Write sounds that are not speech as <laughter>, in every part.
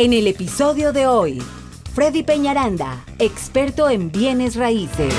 En el episodio de hoy, Freddy Peñaranda, experto en bienes raíces.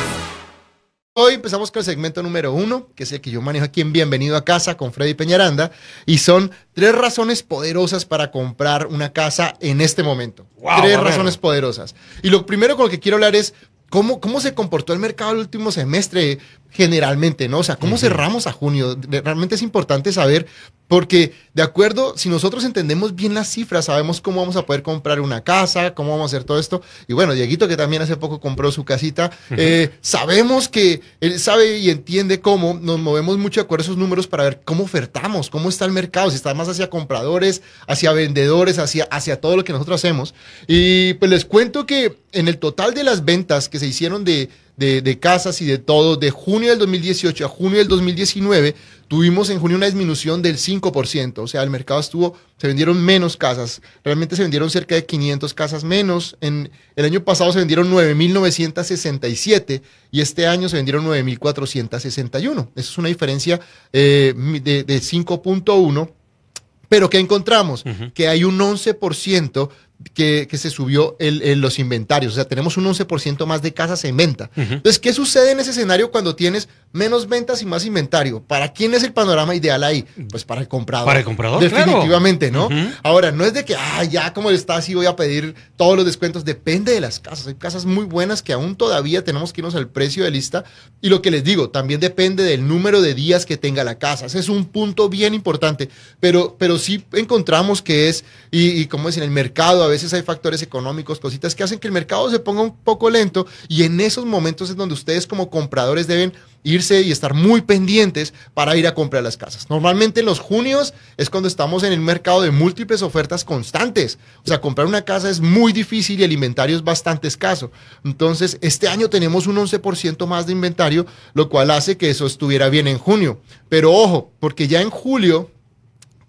Hoy empezamos con el segmento número uno, que es el que yo manejo aquí en Bienvenido a Casa con Freddy Peñaranda, y son tres razones poderosas para comprar una casa en este momento. tres razones poderosas. Y lo primero con lo que quiero hablar es ¿Cómo, ¿Cómo se comportó el mercado el último semestre generalmente, no? O sea, ¿cómo cerramos a junio? Realmente es importante saber porque, de acuerdo, si nosotros entendemos bien las cifras, sabemos cómo vamos a poder comprar una casa, cómo vamos a hacer todo esto. Y bueno, Dieguito, que también hace poco compró su casita, eh, sabemos que él sabe y entiende cómo nos movemos mucho de acuerdo a esos números para ver cómo ofertamos, cómo está el mercado, si está más hacia compradores, hacia vendedores, hacia, hacia todo lo que nosotros hacemos. Y pues les cuento que en el total de las ventas que se hicieron de de, casas y de todo, de junio del 2018 a junio del 2019, tuvimos en junio una disminución del 5%, o sea, el mercado estuvo, se vendieron menos casas, realmente se vendieron cerca de 500 casas menos, en el año pasado se vendieron 9.967 y este año se vendieron 9.461, eso es una diferencia eh, de, de 5.1 pero ¿qué encontramos? Que hay un 11% que, se subió el, los inventarios. O sea, tenemos un 11% más de casas en venta. Entonces, ¿qué sucede en ese escenario cuando tienes menos ventas y más inventario? ¿Para quién es el panorama ideal ahí? Pues para el comprador. Para el comprador. Definitivamente, ¿no? Ahora, no es de que, ah, ya como está así voy a pedir todos los descuentos. Depende de las casas. Hay casas muy buenas que aún todavía tenemos que irnos al precio de lista. Y lo que les digo, también depende del número de días que tenga la casa. Ese es un punto bien importante. Pero, pero sí encontramos que es, y, y como es en el mercado, veces hay factores económicos, cositas que hacen que el mercado se ponga un poco lento y en esos momentos es donde ustedes como compradores deben irse y estar muy pendientes para ir a comprar las casas. Normalmente en los junios es cuando estamos en el mercado de múltiples ofertas constantes. O sea, comprar una casa es muy difícil y el inventario es bastante escaso. Entonces, este año tenemos un 11% más de inventario, lo cual hace que eso estuviera bien en junio. Pero ojo, porque ya en julio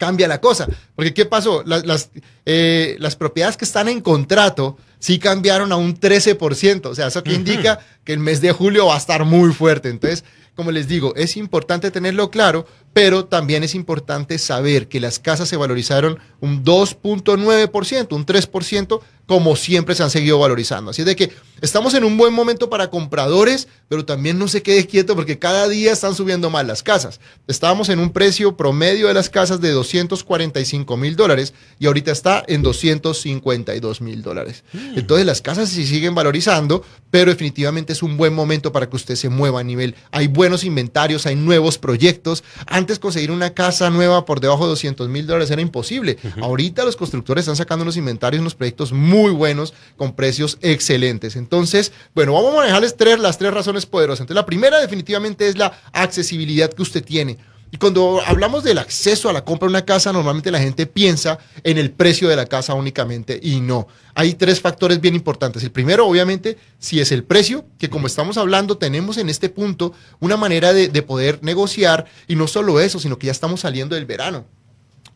cambia la cosa. Porque ¿qué pasó? Las, las, eh, las, propiedades que están en contrato sí cambiaron a un 13%. O sea, eso que indica que el mes de julio va a estar muy fuerte. Entonces, como les digo, es importante tenerlo claro, pero también es importante saber que las casas se valorizaron un 2.9%, un 3%, como siempre se han seguido valorizando. Así es de que estamos en un buen momento para compradores, pero también no se quede quieto porque cada día están subiendo más las casas. Estábamos en un precio promedio de las casas de 245 mil dólares y ahorita está en 252 mil dólares. Mm. Entonces las casas se siguen valorizando, pero definitivamente es un buen momento para que usted se mueva a nivel. Hay buenos inventarios, hay nuevos proyectos. Antes conseguir una casa nueva por debajo de 200 mil dólares era imposible. Ahorita los constructores están sacando unos inventarios, unos proyectos muy buenos con precios excelentes. Entonces, bueno, vamos a manejarles tres, las tres razones poderosas. Entonces, la primera definitivamente es la accesibilidad que usted tiene. Y cuando hablamos del acceso a la compra de una casa, normalmente la gente piensa en el precio de la casa únicamente y no. Hay tres factores bien importantes. El primero, obviamente, si es el precio, que como estamos hablando, tenemos en este punto una manera de, de poder negociar y no solo eso, sino que ya estamos saliendo del verano.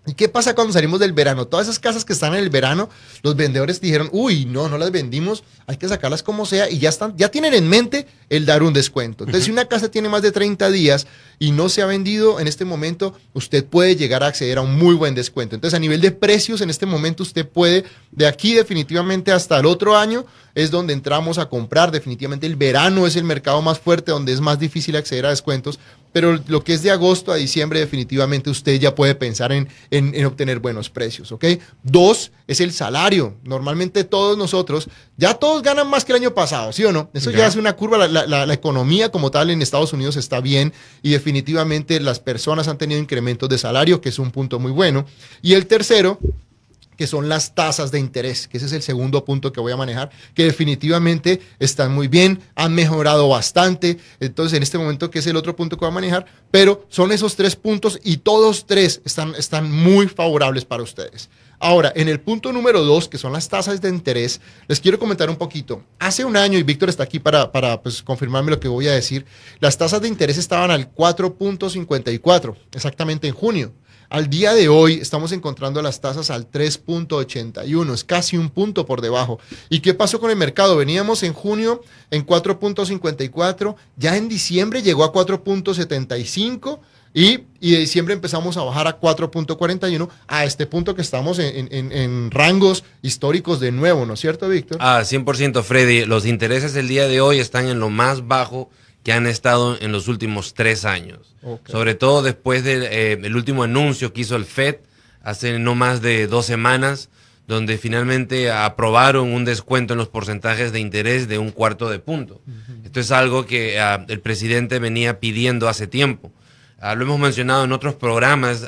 ¿Y qué pasa cuando salimos del verano? Todas esas casas que están en el verano, los vendedores dijeron, uy, no, no las vendimos, hay que sacarlas como sea y ya están, ya tienen en mente el dar un descuento. Entonces, si una casa tiene más de 30 días y no se ha vendido en este momento, usted puede llegar a acceder a un muy buen descuento. Entonces, a nivel de precios, en este momento usted puede, de aquí definitivamente hasta el otro año, es donde entramos a comprar. Definitivamente el verano es el mercado más fuerte, donde es más difícil acceder a descuentos pero lo que es de agosto a diciembre definitivamente usted ya puede pensar en, obtener buenos precios, ¿ok? Dos, es el salario. Normalmente todos nosotros, ya todos ganan más que el año pasado, ¿sí o no? Eso ya, es una curva, la, la, economía como tal en Estados Unidos está bien y definitivamente las personas han tenido incrementos de salario, que es un punto muy bueno. Y el tercero que son las tasas de interés, que ese es el segundo punto que voy a manejar, que definitivamente están muy bien, han mejorado bastante. Entonces, en este momento, que es el otro punto que voy a manejar, pero son esos tres puntos y todos tres están, están muy favorables para ustedes. Ahora, en el punto número dos, que son las tasas de interés, les quiero comentar un poquito. Hace un año, y Víctor está aquí para, para pues, confirmarme lo que voy a decir, las tasas de interés estaban al 4.54, exactamente en junio. Al día de hoy estamos encontrando las tasas al 3.81, es casi un punto por debajo. ¿Y qué pasó con el mercado? Veníamos en junio en 4.54, ya en diciembre llegó a 4.75 Y, y de diciembre empezamos a bajar a 4.41 a este punto que estamos en, en, en, rangos históricos de nuevo, ¿no es cierto, Víctor? Ah, 100%, Freddy. Los intereses del día de hoy están en lo más bajo que han estado en los últimos tres años. Okay. Sobre todo después del eh, último anuncio que hizo el FED hace no más de dos semanas, donde finalmente aprobaron un descuento en los porcentajes de interés de un cuarto de punto. Uh -huh. Esto es algo que uh, el presidente venía pidiendo hace tiempo. Uh, lo hemos mencionado en otros programas.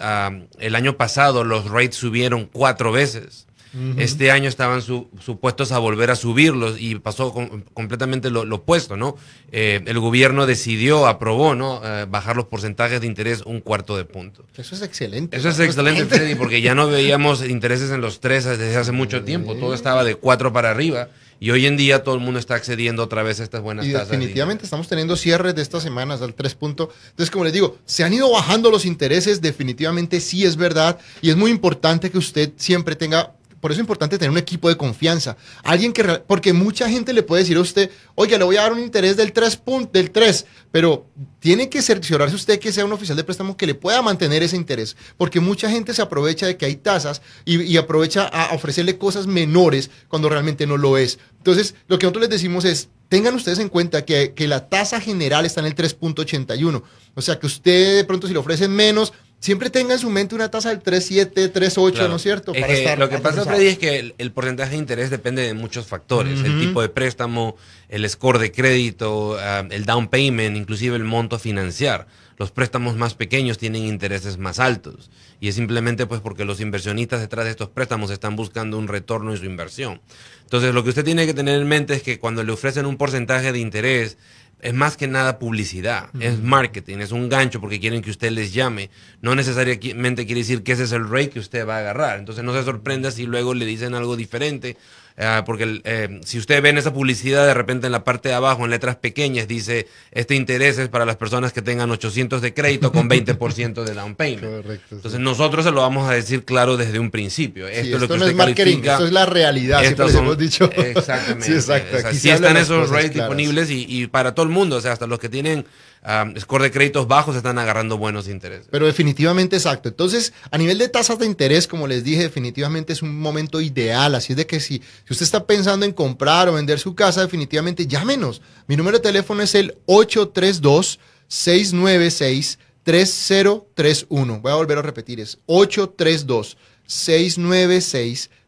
el año pasado los rates subieron cuatro veces. Uh -huh. Este año estaban su, supuestos a volver a subirlos y pasó completamente lo, lo, opuesto, ¿no? Eh, el gobierno decidió, aprobó, ¿no? Eh, bajar los porcentajes de interés un cuarto de punto. Eso es excelente. Eso es excelente, Freddy, porque ya no veíamos intereses en los tres desde hace mucho tiempo. Todo estaba de cuatro para arriba. Y hoy en día todo el mundo está accediendo otra vez a estas buenas y tasas. Definitivamente estamos teniendo cierres de estas semanas al 3 punto. Entonces, como les digo, se han ido bajando los intereses, definitivamente sí es verdad. Y es muy importante que usted siempre tenga por eso es importante tener un equipo de confianza. Alguien que, porque mucha gente le puede decir a usted, oye, le voy a dar un interés del 3, del 3 pero tiene que cerciorarse usted que sea un oficial de préstamo que le pueda mantener ese interés, porque mucha gente se aprovecha de que hay tasas y, y aprovecha a ofrecerle cosas menores cuando realmente no lo es. Entonces, lo que nosotros les decimos es, tengan ustedes en cuenta que, que la tasa general está en el 3.81, o sea que usted de pronto si le ofrecen menos, siempre tenga en su mente una tasa del 3.7, 3.8, claro. ¿no es cierto? Es que lo que pasa, Freddy, es que el, el, porcentaje de interés depende de muchos factores. Uh -huh. El tipo de préstamo, el score de crédito, uh, el down payment, inclusive el monto a financiar. Los préstamos más pequeños tienen intereses más altos. Y es simplemente pues porque los inversionistas detrás de estos préstamos están buscando un retorno en su inversión. Entonces, lo que usted tiene que tener en mente es que cuando le ofrecen un porcentaje de interés, es más que nada publicidad, uh -huh. es marketing, es un gancho porque quieren que usted les llame. No necesariamente quiere decir que ese es el rate que usted va a agarrar. Entonces no se sorprenda si luego le dicen algo diferente. Uh, porque eh, si usted ve en esa publicidad de repente en la parte de abajo en letras pequeñas dice este interés es para las personas que tengan 800 de crédito con <laughs> 20% de down payment. Correcto, Entonces sí. nosotros se lo vamos a decir claro desde un principio. Esto, sí, es lo que no usted es marketing, califica. esto es la realidad, siempre son, hemos dicho. <laughs> Exactamente. sí, exacto. O sea, sí están esos rates disponibles y, y, para todo el mundo, o sea, hasta los que tienen um, score de créditos bajos están agarrando buenos intereses. Pero definitivamente exacto. Entonces, a nivel de tasas de interés, como les dije, definitivamente es un momento ideal. Así es de que si, si usted está pensando en comprar o vender su casa, definitivamente llámenos. Mi número de teléfono es el 832 696 3031. Voy a volver a repetir, es 832 696 3031.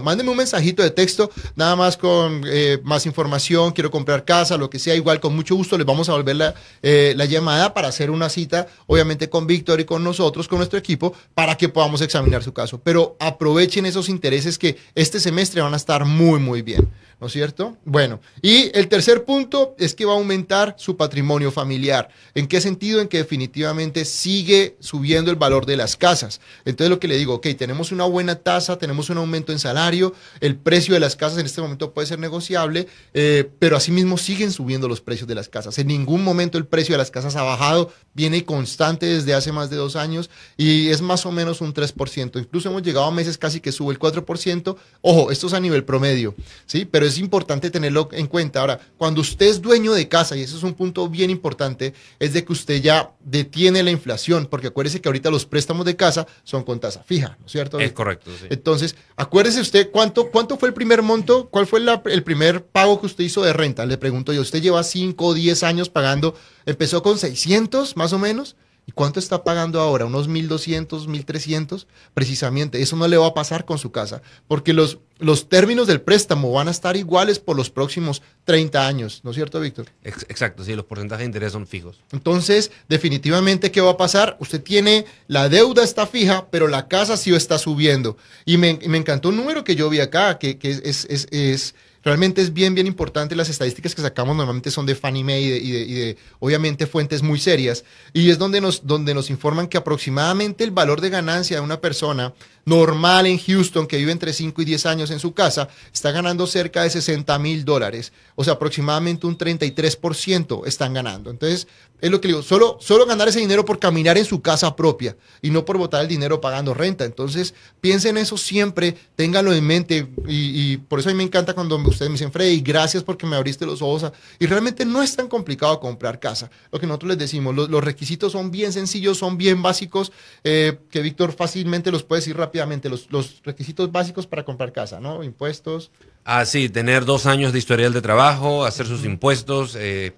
Mándeme un mensajito de texto, nada más con eh, más información, quiero comprar casa, lo que sea, igual con mucho gusto les vamos a volver la, eh, la llamada para hacer una cita, obviamente con Víctor y con nosotros, con nuestro equipo, para que podamos examinar su caso. Pero aprovechen esos intereses que este semestre van a estar muy, muy bien. ¿No es cierto? Bueno, y el tercer punto es que va a aumentar su patrimonio familiar. ¿En qué sentido? En que definitivamente sigue subiendo el valor de las casas. Entonces lo que le digo, ok, tenemos una buena tasa, tenemos un aumento en salario, el precio de las casas en este momento puede ser negociable, eh, pero asimismo siguen subiendo los precios de las casas. En ningún momento el precio de las casas ha bajado, viene constante desde hace más de dos años y es más o menos un 3%. Incluso hemos llegado a meses casi que sube el 4%. Ojo, esto es a nivel promedio, ¿sí? Pero es importante tenerlo en cuenta. Ahora, cuando usted es dueño de casa, y eso es un punto bien importante, es de que usted ya detiene la inflación, porque acuérdese que ahorita los préstamos de casa son con tasa fija, ¿no es cierto? Es correcto. Sí. Entonces, acuérdese usted cuánto, cuánto fue el primer monto, cuál fue la, el primer pago que usted hizo de renta. Le pregunto yo, usted lleva 5 o 10 años pagando, empezó con 600 más o menos. ¿Y cuánto está pagando ahora? ¿Unos 1.200, 1.300? Precisamente, eso no le va a pasar con su casa, porque los, los términos del préstamo van a estar iguales por los próximos 30 años, ¿no es cierto, Víctor? Exacto, sí, los porcentajes de interés son fijos. Entonces, definitivamente, ¿qué va a pasar? Usted tiene, la deuda está fija, pero la casa sí está subiendo. Y me, me encantó un número que yo vi acá, que, que es, es, es realmente es bien, bien importante. Las estadísticas que sacamos normalmente son de Fannie Mae y de, y de, y de, obviamente, fuentes muy serias. Y es donde nos, donde nos informan que aproximadamente el valor de ganancia de una persona normal en Houston que vive entre 5 y 10 años en su casa está ganando cerca de 60 mil dólares. O sea, aproximadamente un 33% están ganando. Entonces, es lo que digo, solo, solo ganar ese dinero por caminar en su casa propia y no por botar el dinero pagando renta. Entonces, piensen eso siempre, ténganlo en mente y, por eso a mí me encanta cuando ustedes me dicen, Freddy, gracias porque me abriste los ojos. Y realmente no es tan complicado comprar casa. Lo que nosotros les decimos, los, requisitos son bien sencillos, son bien básicos, eh, que Víctor fácilmente los puede decir rápidamente, los, los requisitos básicos para comprar casa, ¿no? Impuestos. Ah, sí, tener dos años de historial de trabajo, hacer sus impuestos, eh,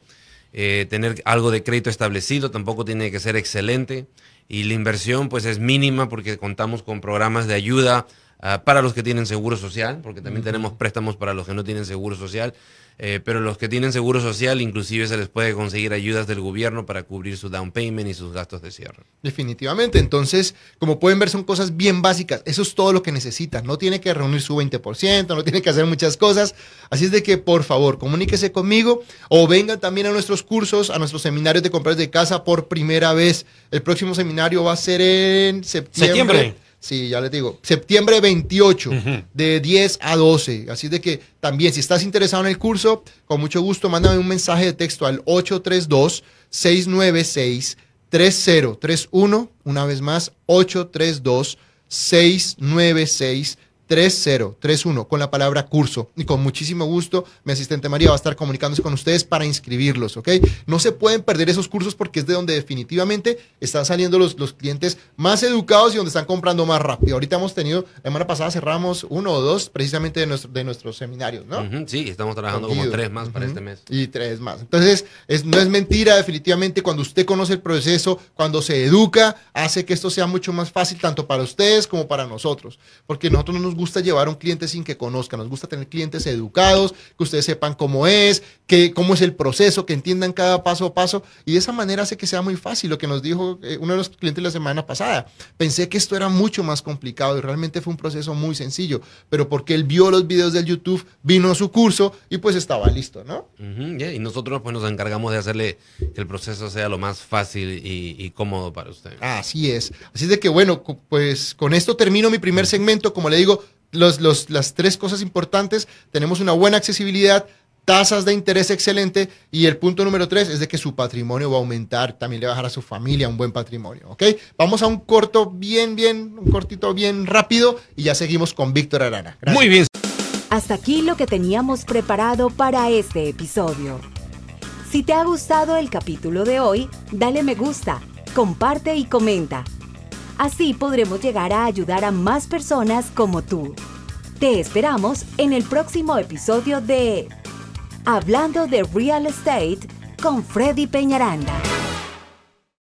eh, tener algo de crédito establecido, tampoco tiene que ser excelente. Y la inversión pues es mínima porque contamos con programas de ayuda ah, para los que tienen seguro social, porque también tenemos préstamos para los que no tienen seguro social. Eh, pero los que tienen seguro social, inclusive se les puede conseguir ayudas del gobierno para cubrir su down payment y sus gastos de cierre. Definitivamente. Entonces, como pueden ver, son cosas bien básicas. Eso es todo lo que necesitan. No tiene que reunir su 20%, no tiene que hacer muchas cosas. Así es de que, por favor, comuníquese conmigo o vengan también a nuestros cursos, a nuestros seminarios de compras de casa por primera vez. El próximo seminario va a ser en septiembre. septiembre. Sí, ya les digo, septiembre 28, de 10 a 12. Así de que también, si estás interesado en el curso, con mucho gusto, mándame un mensaje de texto al 832-696-3031. Una vez más, 832-696-3031. 3031 con la palabra curso. Y con muchísimo gusto, mi asistente María va a estar comunicándose con ustedes para inscribirlos, ¿ok? No se pueden perder esos cursos porque es de donde definitivamente están saliendo los, los clientes más educados y donde están comprando más rápido. Ahorita hemos tenido, la semana pasada cerramos uno o dos precisamente de, nuestro, de nuestros seminarios, ¿no? sí, estamos trabajando como tres más para este mes. Y tres más. Entonces, es, no es mentira, definitivamente, cuando usted conoce el proceso, cuando se educa, hace que esto sea mucho más fácil tanto para ustedes como para nosotros. Porque nosotros no nos gusta llevar a un cliente sin que conozca, nos gusta tener clientes educados, que ustedes sepan cómo es, que, cómo es el proceso, que entiendan cada paso a paso y de esa manera hace que sea muy fácil. Lo que nos dijo eh, uno de los clientes la semana pasada, pensé que esto era mucho más complicado y realmente fue un proceso muy sencillo, pero porque él vio los videos del YouTube, vino a su curso y pues estaba listo, ¿no? Y nosotros pues nos encargamos de hacerle que el proceso sea lo más fácil y, y cómodo para usted. Así es. Así de que bueno, pues con esto termino mi primer segmento. Como le digo, los, las tres cosas importantes, tenemos una buena accesibilidad, tasas de interés excelente y el punto número tres es de que su patrimonio va a aumentar, también le va a dejar a su familia un buen patrimonio, ¿ok? Vamos a un corto bien, bien, un cortito bien rápido y ya seguimos con Víctor Arana. Muy bien. Hasta aquí lo que teníamos preparado para este episodio. Si te ha gustado el capítulo de hoy, dale me gusta, comparte y comenta. Así podremos llegar a ayudar a más personas como tú. Te esperamos en el próximo episodio de Hablando de Real Estate con Freddy Peñaranda.